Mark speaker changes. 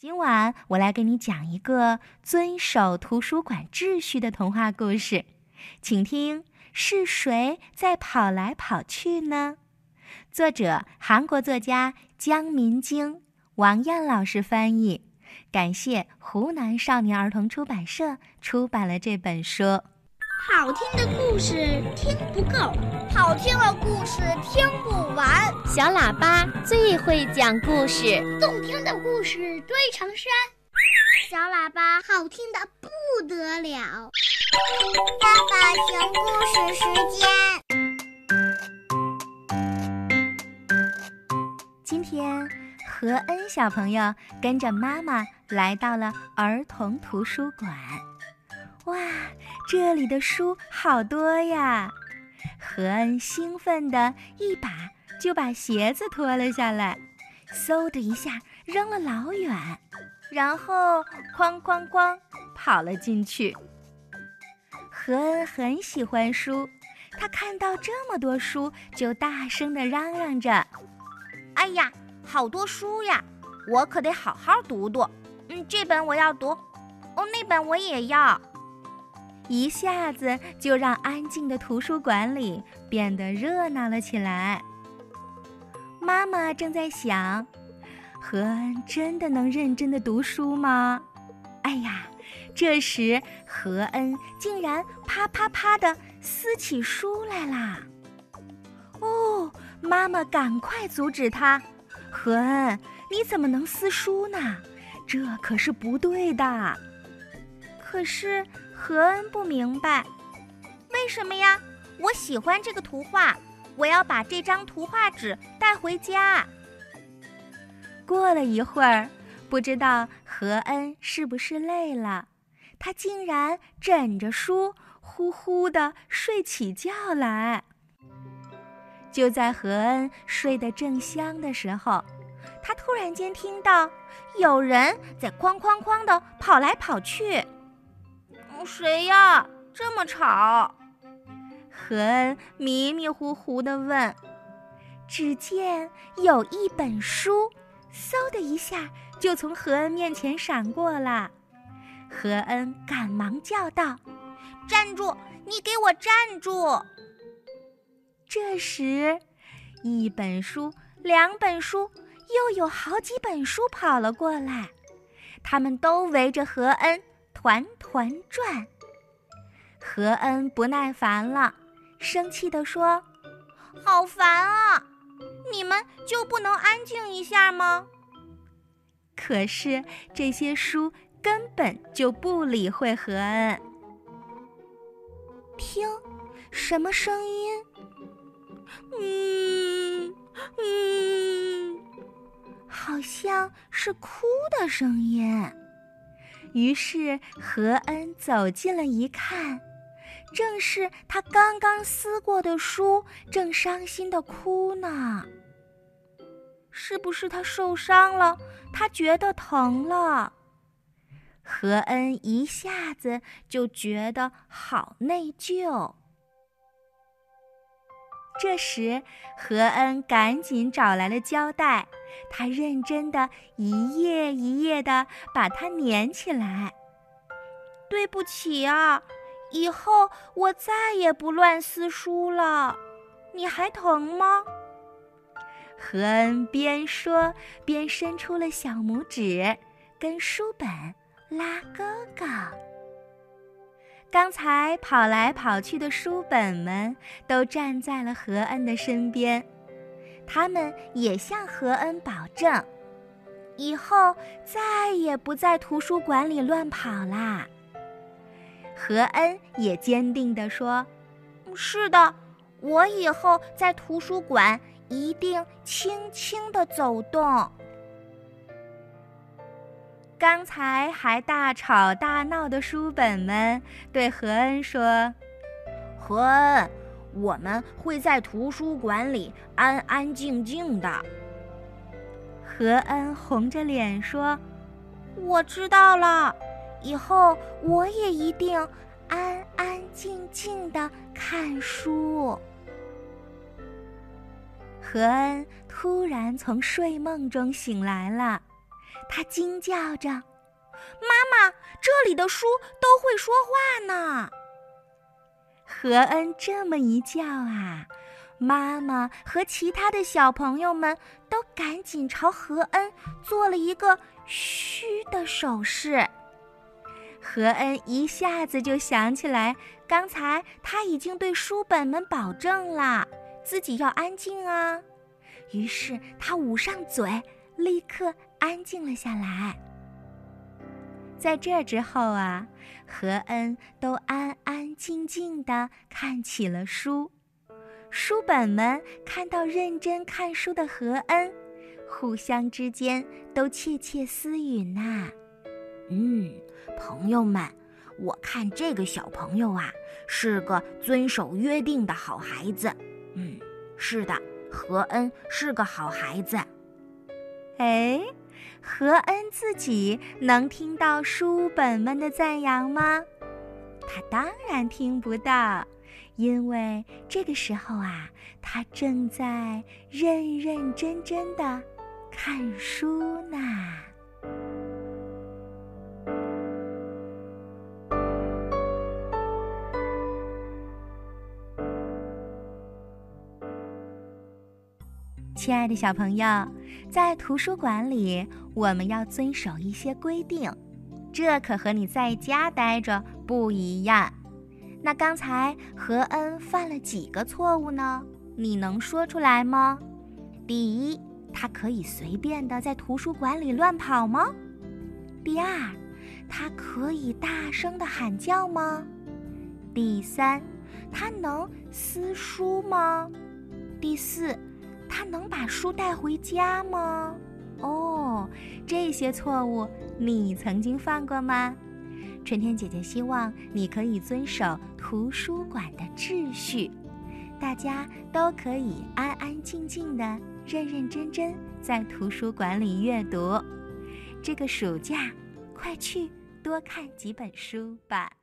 Speaker 1: 今晚我来给你讲一个遵守图书馆秩序的童话故事，请听是谁在跑来跑去呢？作者韩国作家姜民京，王艳老师翻译，感谢湖南少年儿童出版社出版了这本书。
Speaker 2: 好听的故事听不够，好听的故事听不完。
Speaker 3: 小喇叭最会讲故事，
Speaker 2: 动听的故事堆成山。小喇叭好听的不得了。爸爸讲故事时
Speaker 1: 间。今天，何恩小朋友跟着妈妈来到了儿童图书馆。哇，这里的书好多呀！何恩兴奋的一把就把鞋子脱了下来，嗖的一下扔了老远，然后哐哐哐跑了进去。何恩很喜欢书，他看到这么多书，就大声的嚷嚷着：“
Speaker 4: 哎呀，好多书呀！我可得好好读读。嗯，这本我要读，哦，那本我也要。”
Speaker 1: 一下子就让安静的图书馆里变得热闹了起来。妈妈正在想：何恩真的能认真的读书吗？哎呀，这时何恩竟然啪啪啪的撕起书来啦！哦，妈妈赶快阻止他：“何恩，你怎么能撕书呢？这可是不对的。”可是。何恩不明白，
Speaker 4: 为什么呀？我喜欢这个图画，我要把这张图画纸带回家。
Speaker 1: 过了一会儿，不知道何恩是不是累了，他竟然枕着书呼呼的睡起觉来。就在何恩睡得正香的时候，他突然间听到有人在哐哐哐的跑来跑去。
Speaker 4: 谁呀？这么吵！
Speaker 1: 何恩迷迷糊糊地问。只见有一本书，嗖的一下就从何恩面前闪过了。何恩赶忙叫道：“
Speaker 4: 站住！你给我站住！”
Speaker 1: 这时，一本书、两本书，又有好几本书跑了过来，他们都围着何恩。团团转，何恩不耐烦了，生气地说：“
Speaker 4: 好烦啊！你们就不能安静一下吗？”
Speaker 1: 可是这些书根本就不理会何恩。听，什么声音？嗯嗯，好像是哭的声音。于是何恩走近了一看，正是他刚刚撕过的书，正伤心的哭呢。是不是他受伤了？他觉得疼了。何恩一下子就觉得好内疚。这时，何恩赶紧找来了胶带，他认真的一页一页的把它粘起来。
Speaker 4: 对不起啊，以后我再也不乱撕书了。你还疼吗？
Speaker 1: 何恩边说边伸出了小拇指，跟书本拉勾勾。刚才跑来跑去的书本们都站在了何恩的身边，他们也向何恩保证，以后再也不在图书馆里乱跑啦。何恩也坚定地说：“
Speaker 4: 是的，我以后在图书馆一定轻轻地走动。”
Speaker 1: 刚才还大吵大闹的书本们对何恩说：“
Speaker 4: 何恩，我们会在图书馆里安安静静的。”
Speaker 1: 何恩红着脸说：“
Speaker 4: 我知道了，以后我也一定安安静静的看书。”
Speaker 1: 何恩突然从睡梦中醒来了。他惊叫着：“妈妈，这里的书都会说话呢！”何恩这么一叫啊，妈妈和其他的小朋友们都赶紧朝何恩做了一个“嘘”的手势。何恩一下子就想起来，刚才他已经对书本们保证了，自己要安静啊。于是他捂上嘴，立刻安静了下来。在这之后啊，何恩都安安静静地看起了书。书本们看到认真看书的何恩，互相之间都窃窃私语呢。
Speaker 5: 嗯，朋友们，我看这个小朋友啊，是个遵守约定的好孩子。嗯，是的。何恩是个好孩子。
Speaker 1: 哎，何恩自己能听到书本们的赞扬吗？他当然听不到，因为这个时候啊，他正在认认真真的看书呢。亲爱的小朋友，在图书馆里，我们要遵守一些规定，这可和你在家待着不一样。那刚才何恩犯了几个错误呢？你能说出来吗？第一，他可以随便的在图书馆里乱跑吗？第二，他可以大声的喊叫吗？第三，他能撕书吗？第四。他能把书带回家吗？哦，这些错误你曾经犯过吗？春天姐姐希望你可以遵守图书馆的秩序，大家都可以安安静静的、认认真真在图书馆里阅读。这个暑假，快去多看几本书吧。